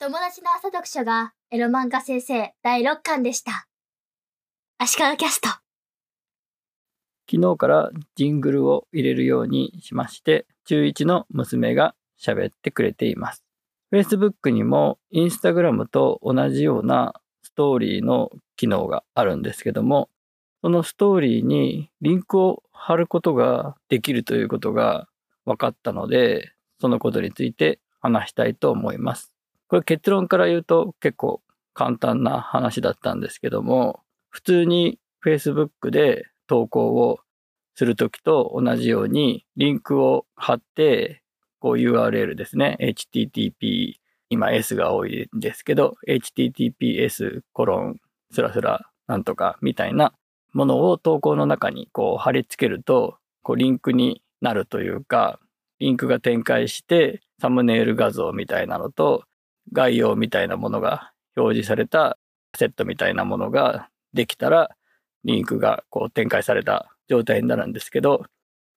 友達の朝読書がエロ漫画先生第6巻でした。足利キャスト。昨日からジングルを入れるようにしまして、中1の娘が喋ってくれています。Facebook にも Instagram と同じようなストーリーの機能があるんですけども、そのストーリーにリンクを貼ることができるということが分かったので、そのことについて話したいと思います。これ結論から言うと結構簡単な話だったんですけども、普通に Facebook で投稿をするときと同じようにリンクを貼って、こう URL ですね。http、今 S が多いんですけど、https コロンスラスラなんとかみたいなものを投稿の中にこう貼り付けると、こうリンクになるというか、リンクが展開してサムネイル画像みたいなのと概要みたいなものが表示されたセットみたいなものができたら、リンクがこう展開された状態になるんですけど、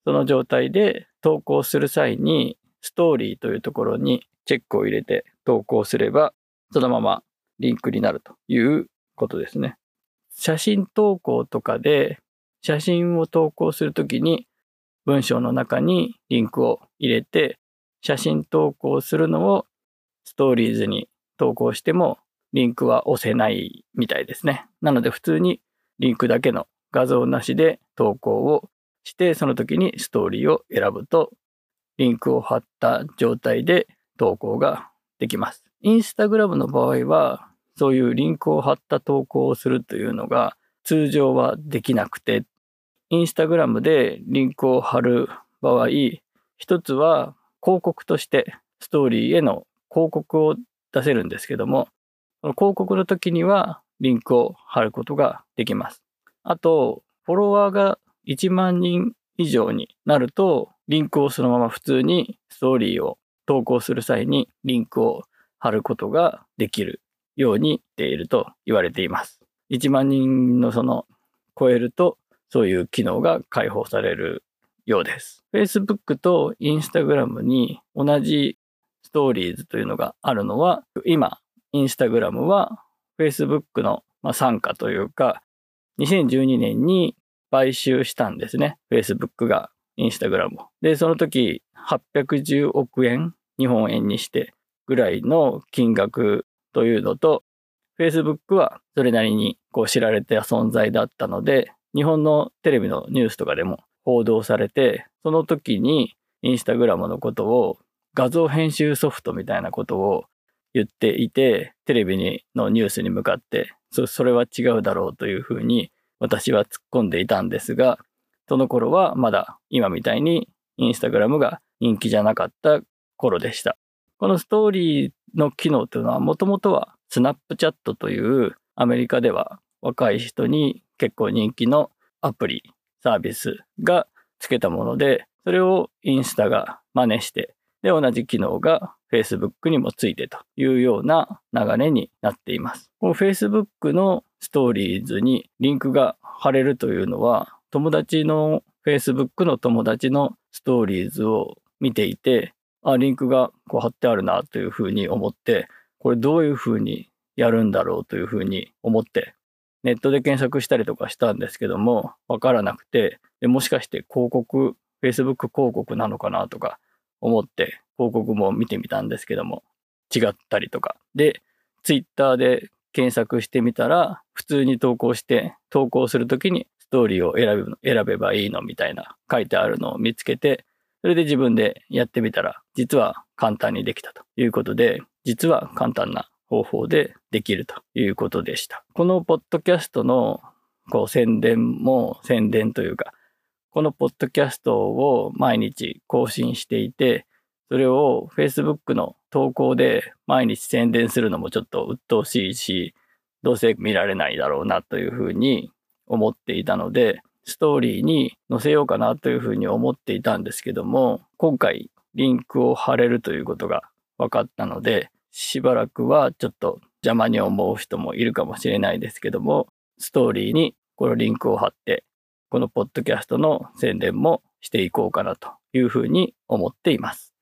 その状態で投稿する際に、ストーリーというところにチェックを入れて投稿すれば、そのままリンクになるということですね。写真投稿とかで、写真を投稿するときに、文章の中にリンクを入れて、写真投稿するのをストーリーズに投稿しても、リンクは押せないみたいですね。なので普通にリンクだけの画像なしで投稿をして、その時にストーリーを選ぶと、リンクを貼った状態で投稿ができます。インスタグラムの場合は、そういうリンクを貼った投稿をするというのが通常はできなくて、インスタグラムでリンクを貼る場合、一つは広告としてストーリーへの広告を出せるんですけども、その広告の時にはリンクを貼ることができます。あと、フォロワーが1万人以上になると、リンクをそのまま普通にストーリーを投稿する際にリンクを貼ることができるようにしていると言われています。1万人のその超えると、そういう機能が開放されるようです。Facebook と Instagram に同じストーリーズというのがあるのは、今、Instagram は Facebook の傘下というか、2012年に買収したんですね。Facebook が Instagram を。で、その時810億円、日本円にしてぐらいの金額というのと、Facebook はそれなりにこう知られた存在だったので、日本のテレビのニュースとかでも報道されて、その時にインスタグラムのことを画像編集ソフトみたいなことを言っていて、テレビにのニュースに向かって、そそれは違うだろうというふうに私は突っ込んでいたんですが、その頃はまだ今みたいにインスタグラムが人気じゃなかった頃でした。このストーリーの機能というのはもともとはスナップチャットというアメリカでは若い人に結構人気のアプリ、サービスがつけたもので、それをインスタが真似して、で、同じ機能が Facebook にもついてというような流れになっています。この Facebook のストーリーズにリンクが貼れるというのは、友達の Facebook の友達のストーリーズを見ていて、あ、リンクがこう貼ってあるなというふうに思って、これどういうふうにやるんだろうというふうに思って、ネットで検索したりとかしたんですけども、わからなくて、もしかして広告、Facebook 広告なのかなとか思って、広告も見てみたんですけども、違ったりとか。で、Twitter で検索してみたら、普通に投稿して、投稿するときにストーリーを選べ選べばいいのみたいな書いてあるのを見つけて、それで自分でやってみたら、実は簡単にできたということで、実は簡単な方法でできるということでした。このポッドキャストのこう宣伝も宣伝というか、このポッドキャストを毎日更新していて、それを Facebook の投稿で毎日宣伝するのもちょっと鬱陶しいし、どうせ見られないだろうなというふうに思っていたので、ストーリーに載せようかなというふうに思っていたんですけども、今回リンクを貼れるということが分かったので、しばらくはちょっと邪魔に思う人もいるかもしれないですけども、ストーリーにこのリンクを貼って、このポッドキャストの宣伝もしていこうかなというふうに思っています。